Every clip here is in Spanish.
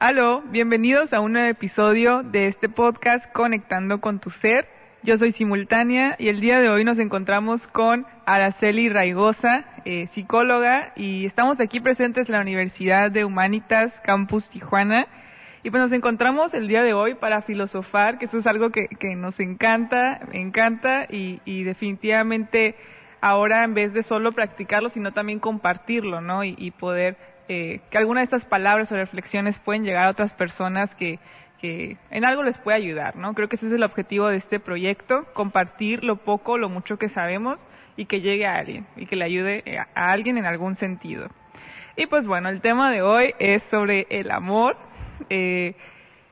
Aló, bienvenidos a un nuevo episodio de este podcast Conectando con tu Ser. Yo soy Simultánea y el día de hoy nos encontramos con Araceli Raigosa, eh, psicóloga, y estamos aquí presentes en la Universidad de Humanitas Campus Tijuana. Y pues nos encontramos el día de hoy para filosofar, que eso es algo que, que nos encanta, me encanta y, definitivamente ahora en vez de solo practicarlo, sino también compartirlo, ¿no? Y poder eh, que alguna de estas palabras o reflexiones pueden llegar a otras personas que, que en algo les puede ayudar, ¿no? Creo que ese es el objetivo de este proyecto, compartir lo poco, lo mucho que sabemos y que llegue a alguien y que le ayude a alguien en algún sentido. Y pues bueno, el tema de hoy es sobre el amor. Eh,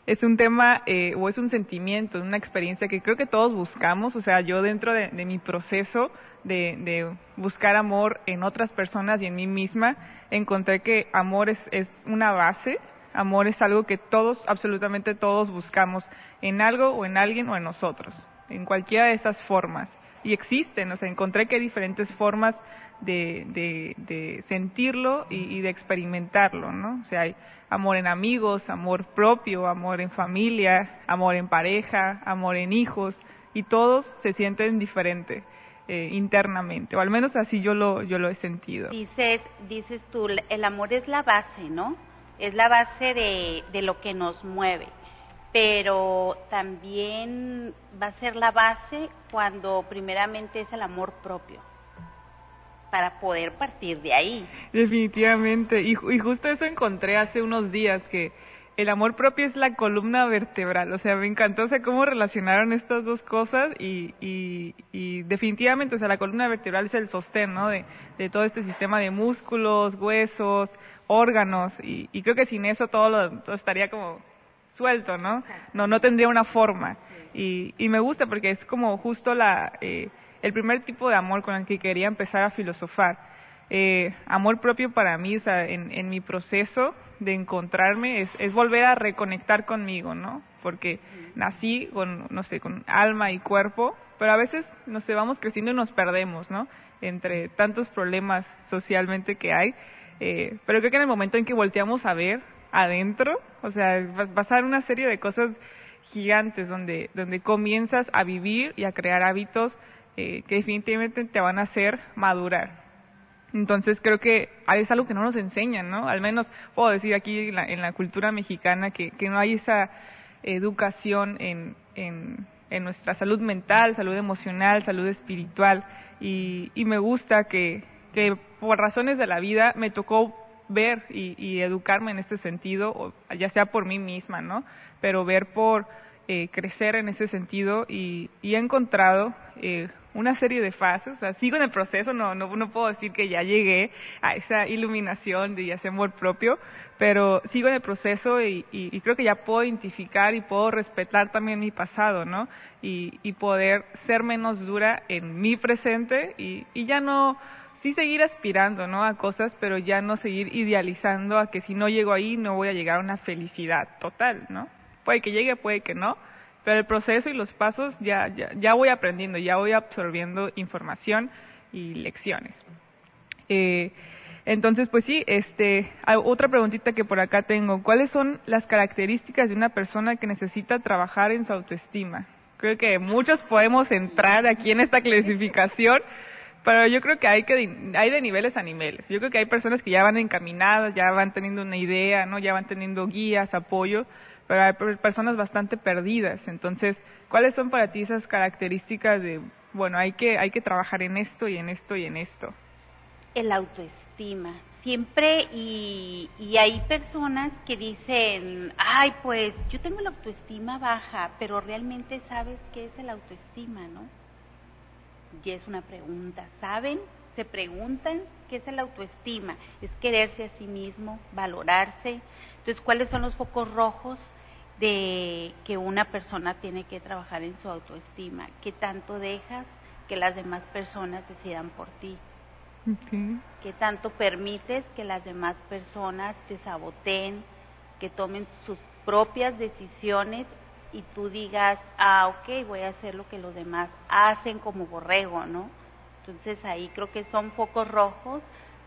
es un tema eh, o es un sentimiento, una experiencia que creo que todos buscamos. O sea, yo dentro de, de mi proceso de, buscar amor en otras personas y en mí misma, encontré que amor es, una base. Amor es algo que todos, absolutamente todos buscamos en algo o en alguien o en nosotros, en cualquiera de esas formas. Y existen, o sea, encontré que hay diferentes formas de sentirlo y, y, de experimentarlo, ¿no? O sea, hay amor en amigos, amor propio, amor en familia, amor en pareja, amor en hijos, y todos se sienten diferente eh, internamente, o al menos así yo lo, yo lo he sentido. Dices, dices tú, el amor es la base, ¿no? Es la base de, de lo que nos mueve pero también va a ser la base cuando primeramente es el amor propio para poder partir de ahí. Definitivamente, y, y, justo eso encontré hace unos días, que el amor propio es la columna vertebral, o sea, me encantó, o sea, cómo relacionaron estas dos cosas y, y, y definitivamente, o sea, la columna vertebral es el sostén, ¿no? De, de todo este sistema de músculos, huesos, órganos, y, y creo que sin eso todo, lo, todo estaría como suelto, ¿no? No, no tendría una forma. Y, y me gusta porque es como justo la... Eh, el primer tipo de amor con el que quería empezar a filosofar. Eh, amor propio para mí, o sea, en, en mi proceso de encontrarme es, es, volver a reconectar conmigo, ¿no? Porque nací con, no sé, con alma y cuerpo, pero a veces, no sé, vamos creciendo y nos perdemos, ¿no? Entre tantos problemas socialmente que hay. Eh, pero creo que en el momento en que volteamos a ver adentro, o sea, va a pasar una serie de cosas gigantes donde, donde comienzas a vivir y a crear hábitos eh, que definitivamente te van a hacer madurar. Entonces creo que es algo que no nos enseñan, ¿no? Al menos puedo decir aquí en la, en la cultura mexicana que, no hay esa educación en, nuestra salud mental, salud emocional, salud espiritual. Y, y me gusta que, por razones de la vida me tocó ver y, y, educarme en este sentido, ya sea por mí misma, ¿no? Pero ver por eh, crecer en ese sentido y, y he encontrado eh, una serie de fases, o sea, sigo en el proceso, no, no, no puedo decir que ya llegué a esa iluminación de ese amor propio, pero sigo en el proceso y, y, y, creo que ya puedo identificar y puedo respetar también mi pasado, ¿no? Y, y poder ser menos dura en mi presente y, y ya no, sí seguir aspirando, ¿no? A cosas, pero ya no seguir idealizando a que si no llego ahí no voy a llegar a una felicidad total, ¿no? Puede que llegue, puede que no, pero el proceso y los pasos ya, ya, ya voy aprendiendo, ya voy absorbiendo información y lecciones. Eh, entonces, pues sí, este, otra preguntita que por acá tengo. ¿Cuáles son las características de una persona que necesita trabajar en su autoestima? Creo que muchos podemos entrar aquí en esta clasificación, pero yo creo que hay que hay de niveles a niveles. Yo creo que hay personas que ya van encaminadas, ya van teniendo una idea, no, ya van teniendo guías, apoyo, pero hay personas bastante perdidas. Entonces, ¿cuáles son para ti esas características de, bueno, hay que, hay que trabajar en esto y en esto y en esto? El autoestima. Siempre, y, y hay personas que dicen, ay, pues yo tengo la autoestima baja, pero realmente sabes qué es el autoestima, ¿no? Y es una pregunta. ¿Saben? Se preguntan qué es el autoestima. Es quererse a sí mismo, valorarse. Entonces, ¿cuáles son los focos rojos? De que una persona tiene que trabajar en su autoestima, qué tanto dejas que las demás personas decidan por ti, okay. qué tanto permites que las demás personas te saboteen, que tomen sus propias decisiones y tú digas, ah, ok, voy a hacer lo que los demás hacen como borrego, ¿no? Entonces ahí creo que son focos rojos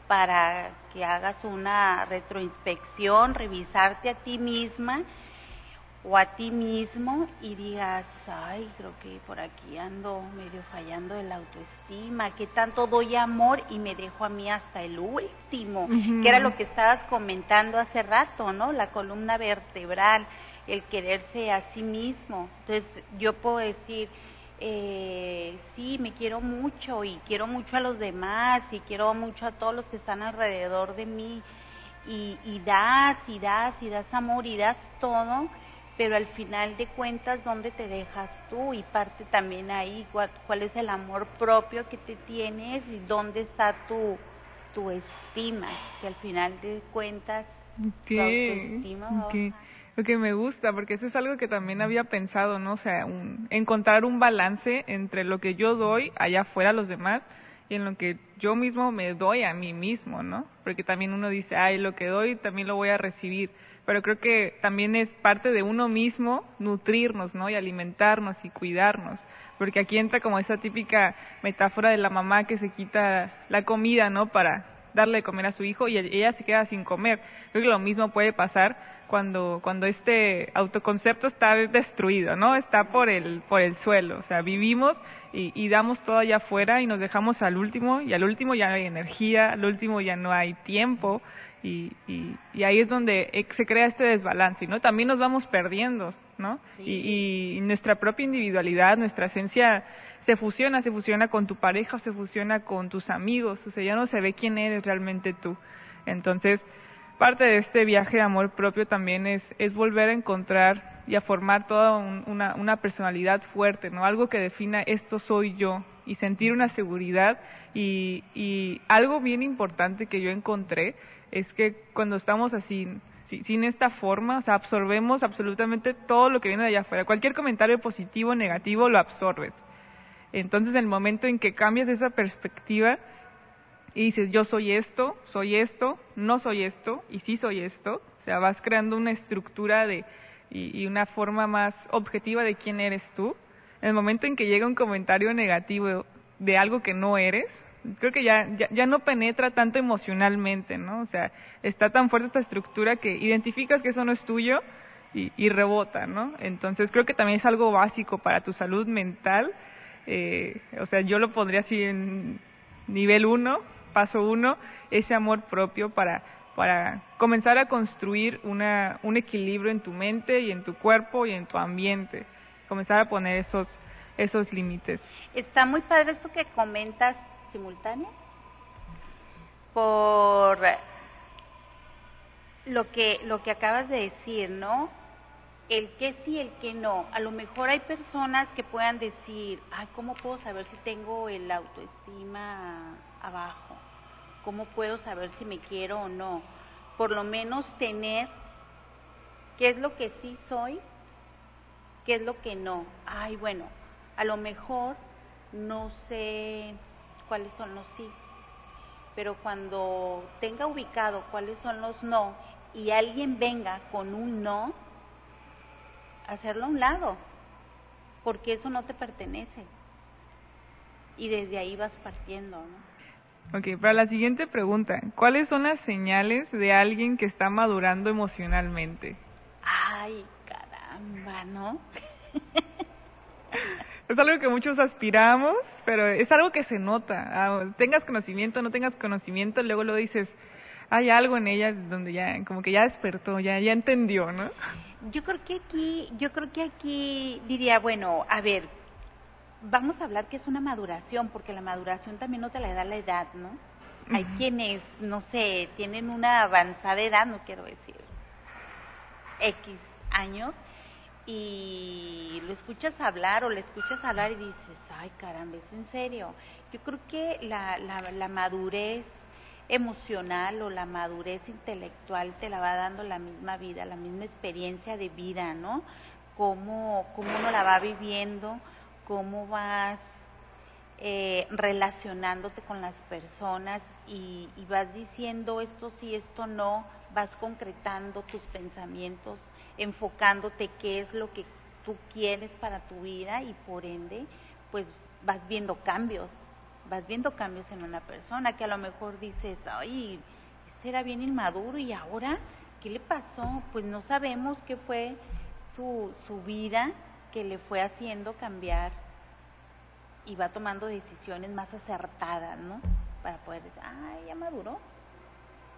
para que hagas una retroinspección, revisarte a ti misma o a ti mismo y digas, ay, creo que por aquí ando medio fallando de la autoestima, que tanto doy amor y me dejo a mí hasta el último, que era lo que estabas comentando hace rato, ¿no? La columna vertebral, el quererse a sí mismo. Entonces yo puedo decir, eh, sí, me quiero mucho y quiero mucho a los demás y quiero mucho a todos los que están alrededor de mí y, y das y das y das amor y das todo, pero al final de cuentas, ¿dónde te dejas tú? Y parte también ahí, cuál, es el amor propio que te tienes y dónde está tu, tu estima, que al final de cuentas, tu autoestima que me gusta, porque eso es algo que también había pensado, ¿no? O sea, encontrar un balance entre lo que yo doy allá afuera a los demás y en lo que yo mismo me doy a mí mismo, ¿no? Porque también uno dice, ay, lo que doy también lo voy a recibir. Pero creo que también es parte de uno mismo nutrirnos, ¿no? Y alimentarnos y cuidarnos. Porque aquí entra como esa típica metáfora de la mamá que se quita la comida, ¿no? Para darle de comer a su hijo y ella se queda sin comer. Creo que lo mismo puede pasar cuando, cuando este autoconcepto está destruido, ¿no? Está por el, por el suelo. O sea, vivimos y, y, damos todo allá afuera y nos dejamos al último y al último ya no hay energía, al último ya no hay tiempo y, y, y ahí es donde se crea este desbalance, ¿no? También nos vamos perdiendo, ¿no? Y, y nuestra propia individualidad, nuestra esencia se fusiona, se fusiona con tu pareja, se fusiona con tus amigos, o sea, ya no se ve quién eres realmente tú. Entonces, parte de este viaje de amor propio también es, es volver a encontrar y a formar toda una, una, personalidad fuerte, ¿no? Algo que defina esto soy yo y sentir una seguridad y, y algo bien importante que yo encontré es que cuando estamos así, sin esta forma, o sea, absorbemos absolutamente todo lo que viene de allá afuera. Cualquier comentario positivo o negativo lo absorbes. Entonces, en el momento en que cambias esa perspectiva, y dices, yo soy esto, soy esto, no soy esto, y sí soy esto. O sea, vas creando una estructura de, y, una forma más objetiva de quién eres tú. En el momento en que llega un comentario negativo de algo que no eres, creo que ya, ya, no penetra tanto emocionalmente, ¿no? O sea, está tan fuerte esta estructura que identificas que eso no es tuyo y, rebota, ¿no? Entonces creo que también es algo básico para tu salud mental. Eh, o sea, yo lo pondría así en nivel uno, paso uno, ese amor propio para, para comenzar a construir una, un equilibrio en tu mente y en tu cuerpo y en tu ambiente. Comenzar a poner esos, esos límites. Está muy padre esto que comentas simultáneo por lo que, lo que acabas de decir, ¿no? El que sí, el que no. A lo mejor hay personas que puedan decir, ay, ¿cómo puedo saber si tengo el autoestima abajo? ¿Cómo puedo saber si me quiero o no? Por lo menos tener qué es lo que sí soy, qué es lo que no. Ay, bueno, a lo mejor no sé cuáles son los sí, pero cuando tenga ubicado cuáles son los no y alguien venga con un no, hacerlo a un lado, porque eso no te pertenece. Y desde ahí vas partiendo, ¿no? Ok, para la siguiente pregunta, ¿cuáles son las señales de alguien que está madurando emocionalmente? Ay, caramba, ¿no? es algo que muchos aspiramos, pero es algo que se nota. Ah, tengas conocimiento, no tengas conocimiento, luego lo dices, hay algo en ella donde ya, como que ya despertó, ya, ya entendió, ¿no? Yo creo que aquí, yo creo que aquí diría, bueno, a ver, vamos a hablar que es una maduración, porque la maduración también no te la da la edad, ¿no? Hay quienes, no sé, tienen una avanzada edad, no quiero decir X años, y lo escuchas hablar o le escuchas hablar y dices, ay caramba, es en serio. Yo creo que la, la, la madurez emocional o la madurez intelectual te la va dando la misma vida, la misma experiencia de vida, ¿no? Cómo, cómo uno la va viviendo, cómo vas eh, relacionándote con las personas y, vas diciendo esto sí, esto no, vas concretando tus pensamientos, enfocándote qué es lo que tú quieres para tu vida y por ende, pues vas viendo cambios, vas viendo cambios en una persona que a lo mejor dices, ay, este era bien inmaduro y ahora, ¿qué le pasó? Pues no sabemos qué fue su, su vida que le fue haciendo cambiar y va tomando decisiones más acertadas, ¿no? Para poder decir, ay, ya maduró,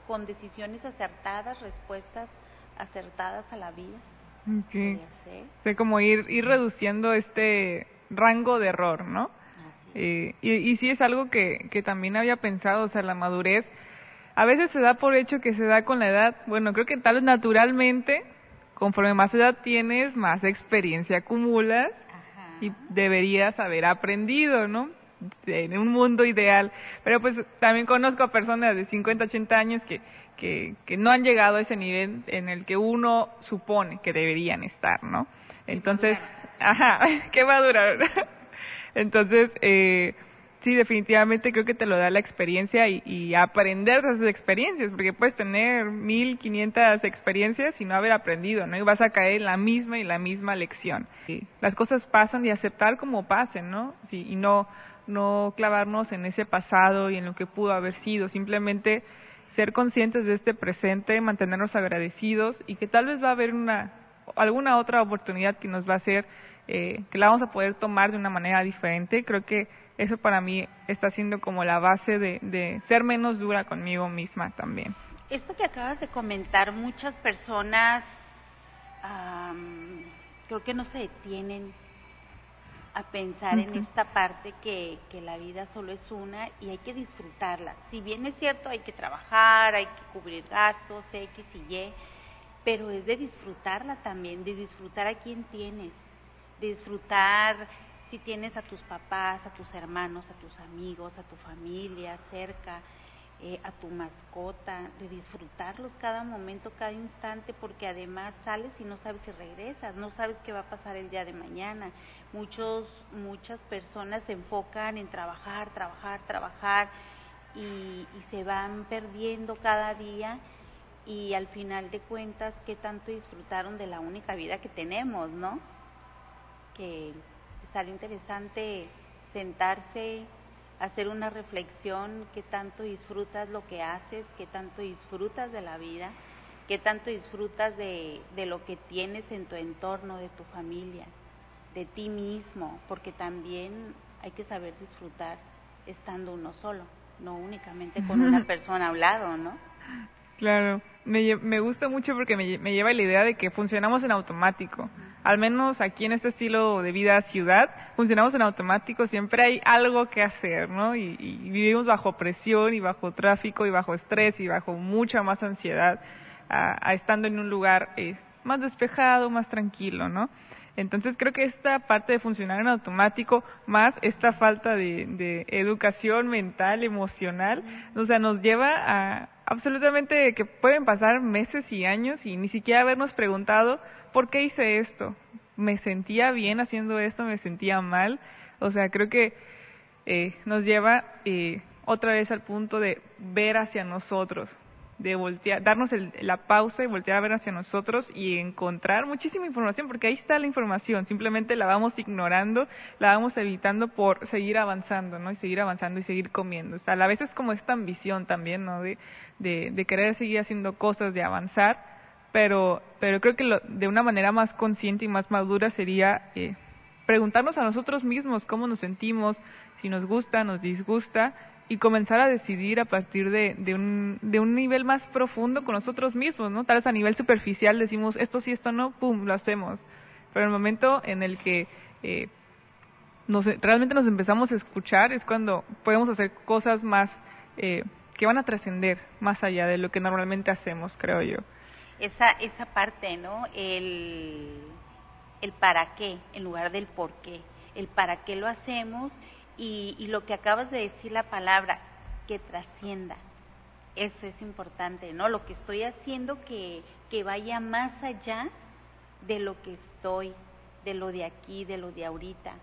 con decisiones acertadas, respuestas acertadas a la vida. Okay. O como ir, ir reduciendo este rango de error, ¿no? Eh, y, y sí es algo que, que también había pensado, o sea, la madurez a veces se da por hecho que se da con la edad. Bueno, creo que tal vez naturalmente, conforme más edad tienes, más experiencia acumulas y deberías haber aprendido, ¿no? En un mundo ideal. Pero pues también conozco a personas de 50, 80 años que, que, que no han llegado a ese nivel en el que uno supone que deberían estar, ¿no? Entonces, ajá, ¿qué va a durar? Entonces, eh, sí, definitivamente creo que te lo da la experiencia y, aprender de esas experiencias, porque puedes tener 1500 experiencias y no haber aprendido, ¿no? Y vas a caer en la misma y la misma lección. Las cosas pasan y aceptar como pasen, ¿no? Sí, y no, no clavarnos en ese pasado y en lo que pudo haber sido, simplemente ser conscientes de este presente, mantenernos agradecidos y que tal vez va a haber una, alguna otra oportunidad que nos va a hacer, eh, que la vamos a poder tomar de una manera diferente. Creo que eso para mí está siendo como la base de, ser menos dura conmigo misma también. Esto que acabas de comentar, muchas personas creo que no se detienen a pensar en esta parte que, que, la vida solo es una y hay que disfrutarla. Si bien es cierto, hay que trabajar, hay que cubrir gastos, X y Y, pero es de disfrutarla también, de disfrutar a quien tienes, de disfrutar si tienes a tus papás, a tus hermanos, a tus amigos, a tu familia cerca, eh, a tu mascota, de disfrutarlos cada momento, cada instante, porque además sales y no sabes si regresas, no sabes qué va a pasar el día de mañana. Muchos, muchas personas se enfocan en trabajar, trabajar, trabajar y, y se van perdiendo cada día y al final de cuentas qué tanto disfrutaron de la única vida que tenemos, ¿no? Que sale interesante sentarse, hacer una reflexión, qué tanto disfrutas lo que haces, qué tanto disfrutas de la vida, qué tanto disfrutas de, de lo que tienes en tu entorno, de tu familia, de ti mismo, porque también hay que saber disfrutar estando uno solo, no únicamente con una persona a un lado, ¿no? Claro, me, me gusta mucho porque me, me lleva la idea de que funcionamos en automático al menos aquí en este estilo de vida ciudad, funcionamos en automático, siempre hay algo que hacer, ¿no? Y, vivimos bajo presión y bajo tráfico y bajo estrés y bajo mucha más ansiedad, a, estando en un lugar eh, más despejado, más tranquilo, ¿no? Entonces creo que esta parte de funcionar en automático, más esta falta de, de educación mental, emocional, o sea, nos lleva a absolutamente que pueden pasar meses y años y ni siquiera habernos preguntado ¿por qué hice esto? ¿Me sentía bien haciendo esto? ¿Me sentía mal? O sea, creo que eh, nos lleva eh, otra vez al punto de ver hacia nosotros, de voltear, darnos la pausa y voltear a ver hacia nosotros y encontrar muchísima información, porque ahí está la información, simplemente la vamos ignorando, la vamos evitando por seguir avanzando, ¿no? Y seguir avanzando y seguir comiendo. O sea, a veces como esta ambición también, ¿no? De, de, de querer seguir haciendo cosas, de avanzar, pero, pero creo que lo, de una manera más consciente y más madura sería eh, preguntarnos a nosotros mismos cómo nos sentimos, si nos gusta, nos disgusta, y comenzar a decidir a partir de, de, un, de un nivel más profundo con nosotros mismos, ¿no? Tal vez a nivel superficial decimos esto sí, esto no, pum, lo hacemos. Pero el momento en el que eh, nos, realmente nos empezamos a escuchar es cuando podemos hacer cosas más eh, que van a trascender más allá de lo que normalmente hacemos, creo yo esa, esa parte, ¿no? El, el para qué en lugar del por qué, el para qué lo hacemos y, y lo que acabas de decir la palabra, que trascienda. Eso es importante, ¿no? Lo que estoy haciendo que, que vaya más allá de lo que estoy, de lo de aquí, de lo de ahorita.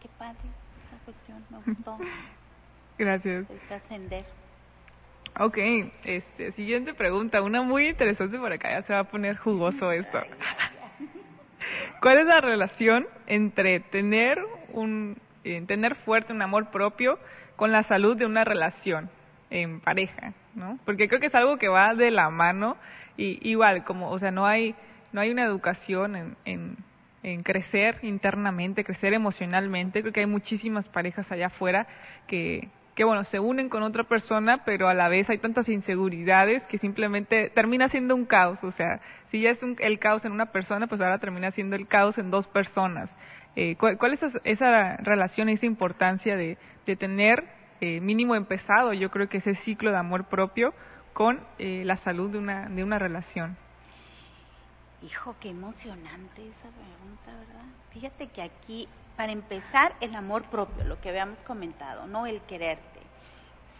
Qué padre esa cuestión, me gustó. Gracias. El trascender. Ok, este, siguiente pregunta, una muy interesante por acá, ya se va a poner jugoso esto. ¿Cuál es la relación entre tener un, eh, tener fuerte un amor propio con la salud de una relación en pareja, ¿no? Porque creo que es algo que va de la mano y igual, como, o sea, no hay, no hay una educación en, en, crecer internamente, crecer emocionalmente. Creo que hay muchísimas parejas allá afuera que, que bueno, se unen con otra persona, pero a la vez hay tantas inseguridades que simplemente termina siendo un caos. O sea, si ya es el caos en una persona, pues ahora termina siendo el caos en dos personas. Eh, ¿cuál, ¿cuál, es esa, esa relación, esa importancia de, de tener eh, mínimo empezado, yo creo que ese ciclo de amor propio con eh, la salud de una, de una relación? Hijo, qué emocionante esa pregunta, ¿verdad? Fíjate que aquí, para empezar, el amor propio, lo que habíamos comentado, no el quererte.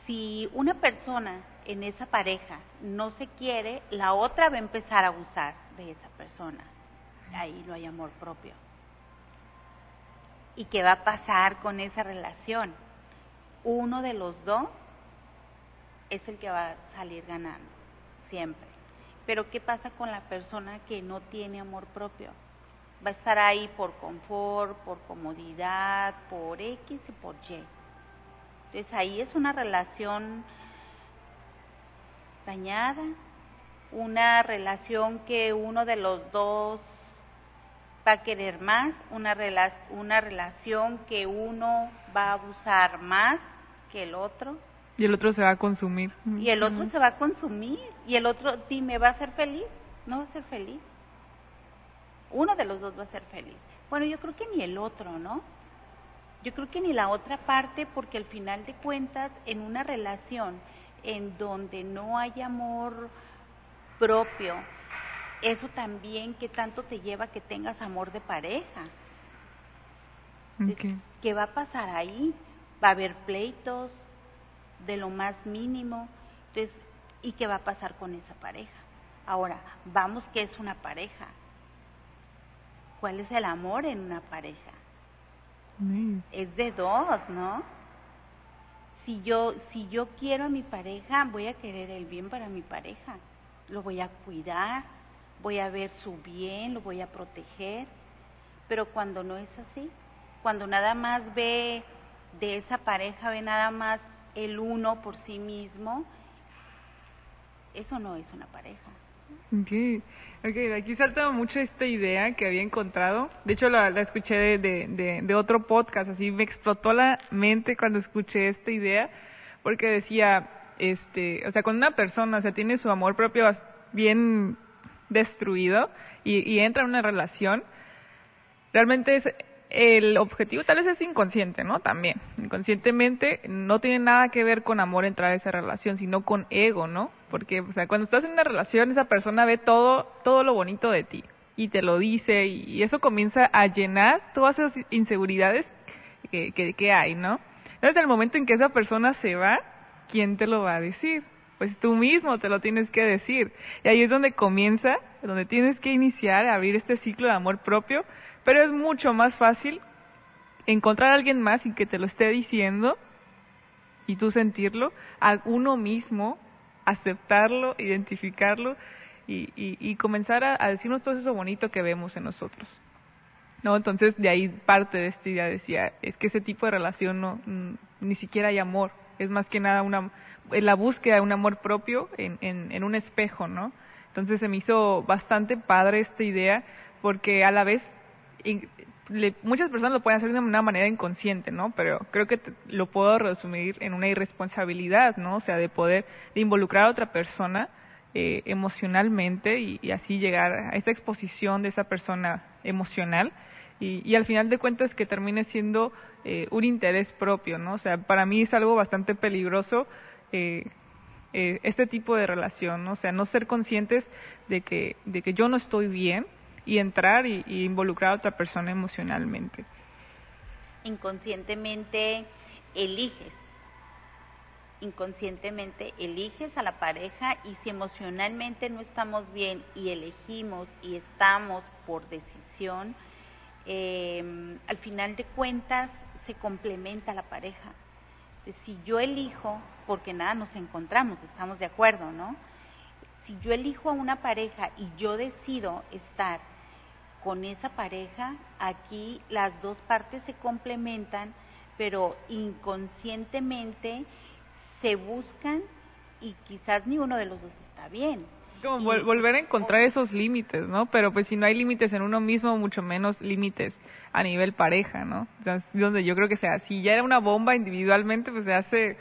Si una persona en esa pareja no se quiere, la otra va a empezar a abusar de esa persona. Ahí no hay amor propio. ¿Y qué va a pasar con esa relación? Uno de los dos es el que va a salir ganando, siempre. Pero ¿qué pasa con la persona que no tiene amor propio? Va a estar ahí por confort, por comodidad, por X y por Y. Entonces ahí es una relación dañada, una relación que uno de los dos va a querer más, una, rela una relación que uno va a abusar más que el otro. Y el otro se va a consumir. Y el otro uh -huh. se va a consumir. Y el otro, dime, ¿va a ser feliz? No va a ser feliz. Uno de los dos va a ser feliz. Bueno, yo creo que ni el otro, ¿no? Yo creo que ni la otra parte, porque al final de cuentas, en una relación en donde no hay amor propio, eso también, ¿qué tanto te lleva a que tengas amor de pareja? Okay. ¿Qué va a pasar ahí? Va a haber pleitos, de lo más mínimo. Entonces, ¿y qué va a pasar con esa pareja? Ahora, vamos, ¿qué es una pareja? ¿Cuál es el amor en una pareja? Mm. Es de dos, ¿no? Si yo, si yo quiero a mi pareja, voy a querer el bien para mi pareja. Lo voy a cuidar, voy a ver su bien, lo voy a proteger. Pero cuando no es así, cuando nada más ve de esa pareja, ve nada más el uno por sí mismo, eso no es una pareja. Okay. ok, aquí salta mucho esta idea que había encontrado. De hecho, la, la escuché de, de, de, de, otro podcast, así me explotó la mente cuando escuché esta idea, porque decía, este, o sea, cuando una persona, o sea, tiene su amor propio bien destruido y, entra en una relación, realmente el objetivo tal vez es inconsciente, ¿no? También, inconscientemente no tiene nada que ver con amor entrar a esa relación, sino con ego, ¿no? Porque, o sea, cuando estás en una relación, esa persona ve todo, todo lo bonito de ti y te lo dice y eso comienza a llenar todas esas inseguridades que, que, que hay, ¿no? Entonces, el momento en que esa persona se va, ¿quién te lo va a decir? Pues tú mismo te lo tienes que decir. Y ahí es donde comienza, donde tienes que iniciar a abrir este ciclo de amor propio pero es mucho más fácil encontrar a alguien más y que te lo esté diciendo y tú sentirlo, a uno mismo, aceptarlo, identificarlo y, comenzar a, a, decirnos todo eso bonito que vemos en nosotros. ¿No? Entonces de ahí parte de esta idea decía, es que ese tipo de relación no, ni siquiera hay amor, es más que nada una, la búsqueda de un amor propio en, en, un espejo, ¿no? Entonces se me hizo bastante padre esta idea porque a la vez le, muchas personas lo pueden hacer de una manera inconsciente, ¿no? Pero creo que lo puedo resumir en una irresponsabilidad, ¿no? O sea, de poder de involucrar a otra persona eh, emocionalmente y, así llegar a esa exposición de esa persona emocional y, y al final de cuentas que termine siendo eh, un interés propio, ¿no? O sea, para mí es algo bastante peligroso eh, eh, este tipo de relación. O sea, no ser conscientes de que, de que yo no estoy bien y entrar y, y, involucrar a otra persona emocionalmente. Inconscientemente eliges, inconscientemente eliges a la pareja y si emocionalmente no estamos bien y elegimos y estamos por decisión, eh, al final de cuentas se complementa la pareja. Entonces, si yo elijo, porque nada nos encontramos, estamos de acuerdo, ¿no? Si yo elijo a una pareja y yo decido estar con esa pareja, aquí las dos partes se complementan, pero inconscientemente se buscan y quizás ni uno de los dos está bien. Como volver a encontrar esos límites, ¿no? Pero pues si no hay límites en uno mismo, mucho menos límites a nivel pareja, ¿no? donde yo creo que sea, si ya era una bomba individualmente, pues se hace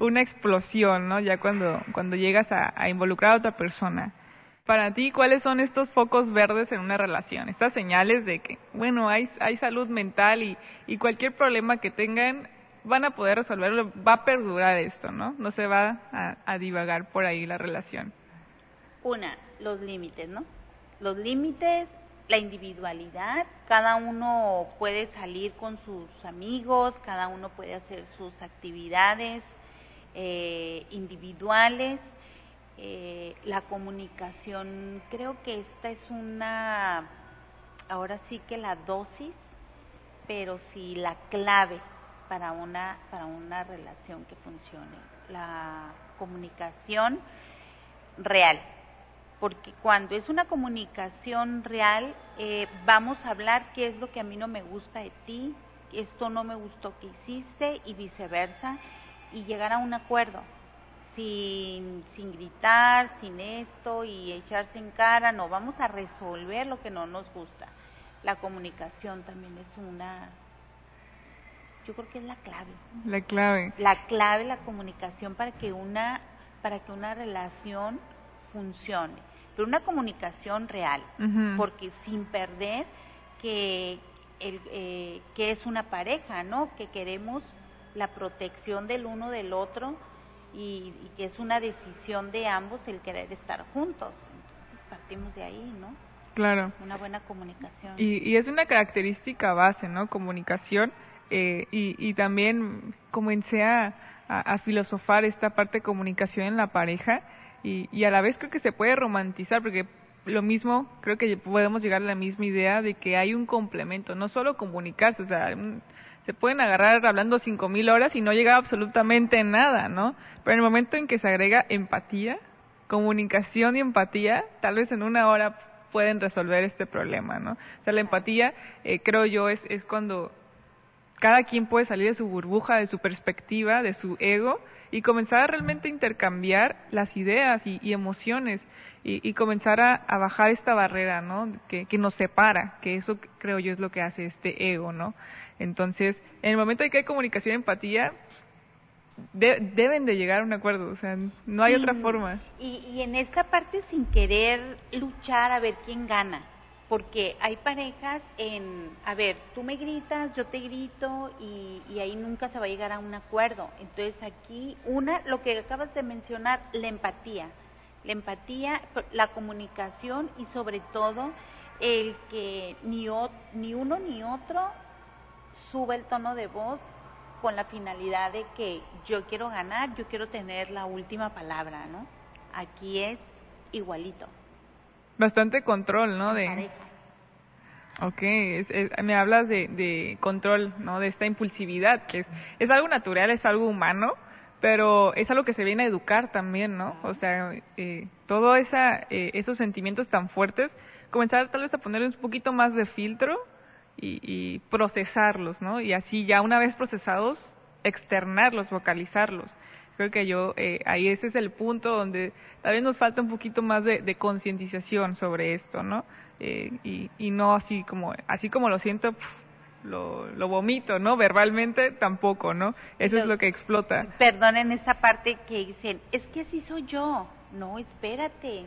una explosión, ¿no? Ya cuando, cuando llegas a, a involucrar a otra persona. Para ti, ¿cuáles son estos focos verdes en una relación? Estas señales de que, bueno, hay, hay salud mental y, y cualquier problema que tengan van a poder resolverlo, va a perdurar esto, ¿no? No se va a, divagar por ahí la relación. Una, los límites, ¿no? Los límites, la individualidad, cada uno puede salir con sus amigos, cada uno puede hacer sus actividades eh, individuales, eh, la comunicación, creo que esta es una, ahora sí que la dosis, pero sí la clave para una, para una relación que funcione. La comunicación real. Porque cuando es una comunicación real, eh, vamos a hablar qué es lo que a mí no me gusta de ti, esto no me gustó que hiciste y viceversa, y llegar a un acuerdo. Sin, sin gritar, sin esto y echarse en cara, no, vamos a resolver lo que no nos gusta. La comunicación también es una yo creo que es la clave. La clave. La clave, la comunicación para que una, para que una relación funcione. Pero una comunicación real, porque sin perder que, el, eh, que es una pareja, ¿no? Que queremos la protección del uno del otro y, y, que es una decisión de ambos el querer estar juntos. Entonces partimos de ahí, ¿no? Claro. Una buena comunicación. Y, y es una característica base, ¿no? Comunicación eh, y, y, también comencé a, a, filosofar esta parte de comunicación en la pareja y, y, a la vez creo que se puede romantizar porque lo mismo, creo que podemos llegar a la misma idea de que hay un complemento, no solo comunicarse, o sea, se pueden agarrar hablando cinco mil horas y no llega absolutamente nada, ¿no? Pero en el momento en que se agrega empatía, comunicación y empatía, tal vez en una hora pueden resolver este problema, ¿no? O sea, la empatía, eh, creo yo, es, es cuando cada quien puede salir de su burbuja, de su perspectiva, de su ego y comenzar a realmente intercambiar las ideas y, emociones y, comenzar a, bajar esta barrera, ¿no? Que, nos separa, que eso creo yo es lo que hace este ego, ¿no? Entonces, en el momento en que hay comunicación y empatía, deben de llegar a un acuerdo, o sea, no hay otra forma. Y, y en esta parte sin querer luchar a ver quién gana, porque hay parejas en, a ver, tú me gritas, yo te grito y, y, ahí nunca se va a llegar a un acuerdo. Entonces aquí, una, lo que acabas de mencionar, la empatía, la empatía, la comunicación y sobre todo el que ni, ni uno ni otro suba el tono de voz con la finalidad de que yo quiero ganar, yo quiero tener la última palabra, ¿no? Aquí es igualito bastante control, ¿no? De, Ok, me hablas de, de, control, ¿no? De esta impulsividad, que es, es algo natural, es algo humano, pero es algo que se viene a educar también, ¿no? O sea, eh, todos esa, eh, esos sentimientos tan fuertes, comenzar tal vez a ponerles un poquito más de filtro y, y procesarlos, ¿no? Y así ya una vez procesados, externarlos, vocalizarlos. Creo que yo, eh, ahí ese es el punto donde tal vez nos falta un poquito más de, de concientización sobre esto, ¿no? Eh, y, y no así como, así como lo siento, lo, lo vomito, ¿no? Verbalmente tampoco, ¿no? Eso es lo que explota. Perdonen esta parte que dicen, es que así soy yo. No, espérate.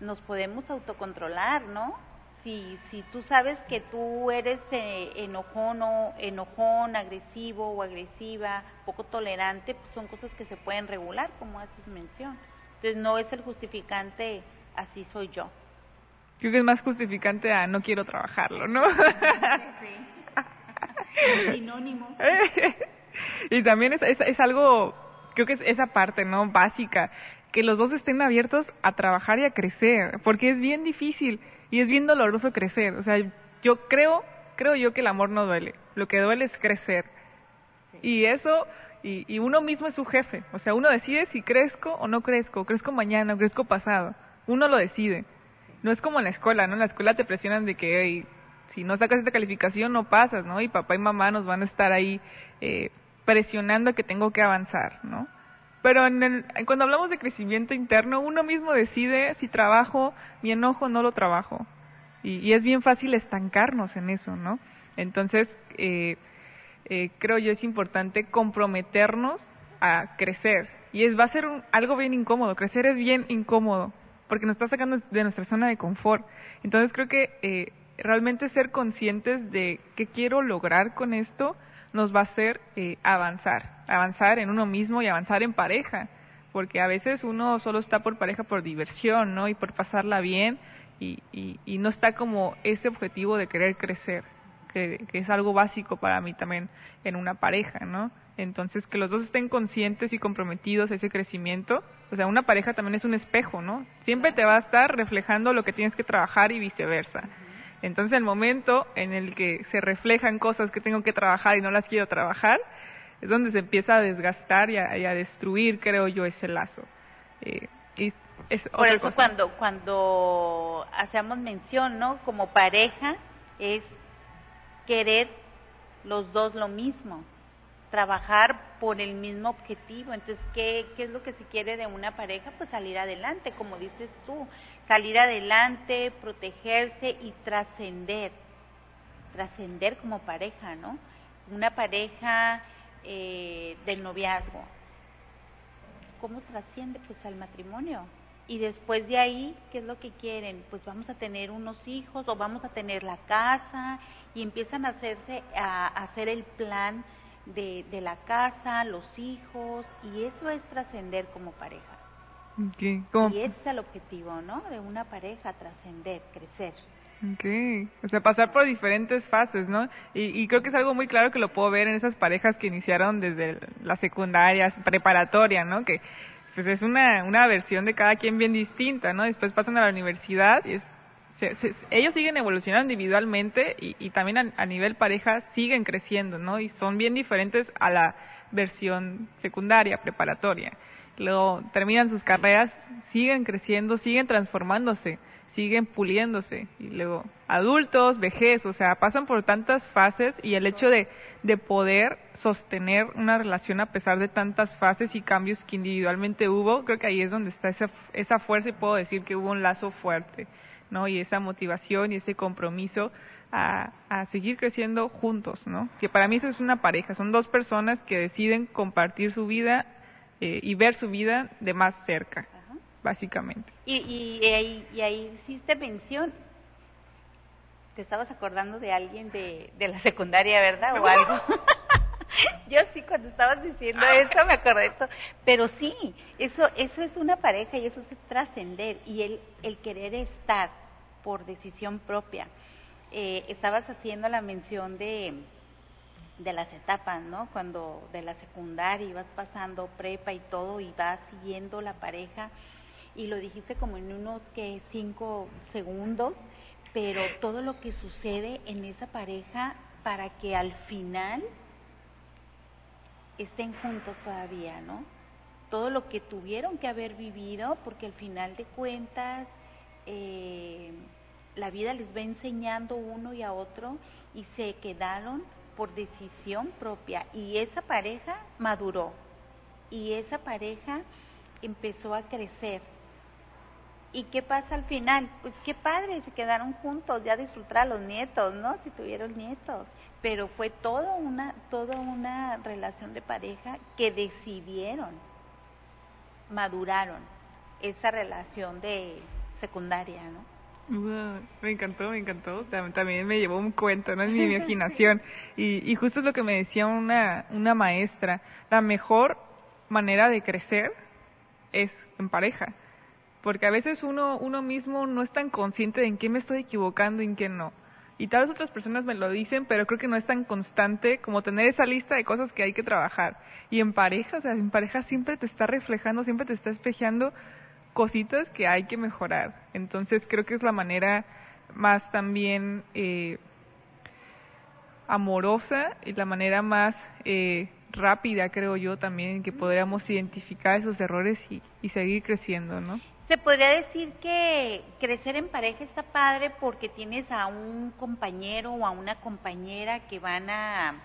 Nos podemos autocontrolar, ¿no? Si, si tú sabes que tú eres eh, enojón, o, enojón, agresivo o agresiva, poco tolerante, pues son cosas que se pueden regular, como haces mención. Entonces no es el justificante, así soy yo. Creo que es más justificante a no quiero trabajarlo, ¿no? Sí. Sinónimo. y también es, es, es algo, creo que es esa parte, ¿no? Básica, que los dos estén abiertos a trabajar y a crecer, porque es bien difícil y es bien doloroso crecer. O sea, yo creo, creo yo que el amor no duele. Lo que duele es crecer. Y eso, y, y, uno mismo es su jefe. O sea, uno decide si crezco o no crezco, crezco mañana o crezco pasado. Uno lo decide. No es como en la escuela, ¿no? En la escuela te presionan de que si no sacas esta calificación no pasas, ¿no? Y papá y mamá nos van a estar ahí eh, presionando a que tengo que avanzar, ¿no? Pero en el, cuando hablamos de crecimiento interno, uno mismo decide si trabajo mi enojo o no lo trabajo. Y, es bien fácil estancarnos en eso, ¿no? Entonces, eh, eh, creo yo es importante comprometernos a crecer. Y es, va a ser algo bien incómodo. Crecer es bien incómodo porque nos está sacando de nuestra zona de confort. Entonces, creo que eh, realmente ser conscientes de qué quiero lograr con esto nos va a hacer eh, avanzar, avanzar en uno mismo y avanzar en pareja, porque a veces uno solo está por pareja por diversión, ¿no? Y por pasarla bien y, no está como ese objetivo de querer crecer, que, que, es algo básico para mí también en una pareja, ¿no? Entonces, que los dos estén conscientes y comprometidos a ese crecimiento. O sea, una pareja también es un espejo, ¿no? Siempre te va a estar reflejando lo que tienes que trabajar y viceversa. Entonces el momento en el que se reflejan cosas que tengo que trabajar y no las quiero trabajar, es donde se empieza a desgastar y a, destruir, creo yo, ese lazo. Eh, y Por eso cuando cuando hacemos mención, ¿no? Como pareja es querer los dos lo mismo trabajar por el mismo objetivo. Entonces, ¿qué, ¿qué es lo que se quiere de una pareja? Pues salir adelante, como dices tú, salir adelante, protegerse y trascender, trascender como pareja, ¿no? Una pareja eh, del noviazgo. ¿Cómo trasciende? Pues al matrimonio. Y después de ahí, ¿qué es lo que quieren? Pues vamos a tener unos hijos o vamos a tener la casa y empiezan a hacerse, a hacer el plan de, de la casa, los hijos, y eso es trascender como pareja. Y ese es el objetivo, ¿no? De una pareja, trascender, crecer. Okay. O sea, pasar por diferentes fases, ¿no? Y, y, creo que es algo muy claro que lo puedo ver en esas parejas que iniciaron desde la secundaria, preparatoria, ¿no? Que pues es una, una versión de cada quien bien distinta, ¿no? Después pasan a la universidad y es ellos siguen evolucionando individualmente y, también a, nivel pareja siguen creciendo, ¿no? Y son bien diferentes a la versión secundaria, preparatoria. Luego terminan sus carreras, siguen creciendo, siguen transformándose, siguen puliéndose. Y luego adultos, vejez, o sea, pasan por tantas fases y el hecho de, de poder sostener una relación a pesar de tantas fases y cambios que individualmente hubo, creo que ahí es donde está esa, esa fuerza y puedo decir que hubo un lazo fuerte. ¿No? Y esa motivación y ese compromiso a, a, seguir creciendo juntos, ¿no? Que para mí eso es una pareja, son dos personas que deciden compartir su vida eh, y ver su vida de más cerca, básicamente. Y, y, ahí, y ahí hiciste mención, te estabas acordando de alguien de, de la secundaria, ¿verdad? O algo. Yo sí, cuando estabas diciendo eso me acordé de eso. Pero sí, eso, eso es una pareja y eso es trascender y el, el querer estar por decisión propia. Eh, estabas haciendo la mención de, de las etapas, ¿no? Cuando de la secundaria ibas pasando prepa y todo y vas siguiendo la pareja y lo dijiste como en unos que cinco segundos, pero todo lo que sucede en esa pareja para que al final estén juntos todavía, ¿no? Todo lo que tuvieron que haber vivido, porque al final de cuentas eh, la vida les va enseñando uno y a otro y se quedaron por decisión propia y esa pareja maduró y esa pareja empezó a crecer. ¿Y qué pasa al final? Pues qué padre, se quedaron juntos, ya disfrutar a los nietos, ¿no? Si tuvieron nietos. Pero fue toda una, toda una relación de pareja que decidieron, maduraron esa relación de, secundaria, ¿no? me encantó, me encantó. También me llevó un cuento, ¿no? En mi imaginación. Y, y justo es lo que me decía una, una maestra. La mejor manera de crecer es en pareja. Porque a veces uno, uno mismo no es tan consciente de en qué me estoy equivocando y en qué no. Y tal vez otras personas me lo dicen, pero creo que no es tan constante como tener esa lista de cosas que hay que trabajar. Y en pareja, o sea, en pareja siempre te está reflejando, siempre te está espejeando cositas que hay que mejorar. Entonces creo que es la manera más también eh, amorosa y la manera más eh, rápida, creo yo, también, en que podríamos identificar esos errores y, y seguir creciendo, ¿no? se podría decir que crecer en pareja está padre porque tienes a un compañero o a una compañera que van a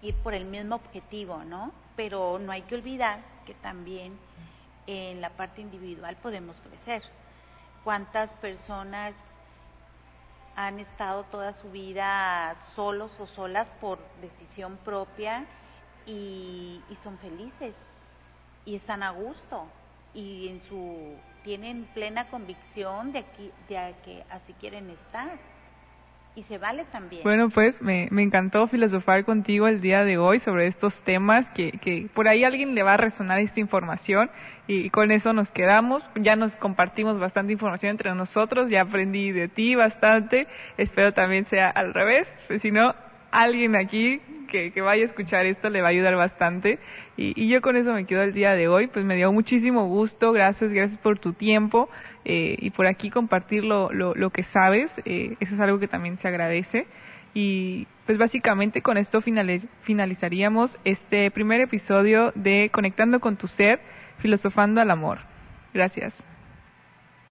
ir por el mismo objetivo, ¿no? Pero no hay que olvidar que también en la parte individual podemos crecer. ¿Cuántas personas han estado toda su vida solos o solas por decisión propia y, y son felices y están a gusto. Y en su tienen plena convicción de aquí de que así quieren estar y se vale también. Bueno, pues me, me encantó filosofar contigo el día de hoy sobre estos temas, que, que por ahí alguien le va a resonar esta información y, con eso nos quedamos. Ya nos compartimos bastante información entre nosotros, ya aprendí de ti bastante, espero también sea al revés, pues si no, alguien aquí que, que, vaya a escuchar esto le va a ayudar bastante. Y, y, yo con eso me quedo el día de hoy. Pues me dio muchísimo gusto. Gracias, gracias por tu tiempo eh, y por aquí compartir lo, lo, que sabes. Eh, eso es algo que también se agradece. Y pues básicamente con esto finalizaríamos este primer episodio de Conectando con tu ser, filosofando al amor. Gracias.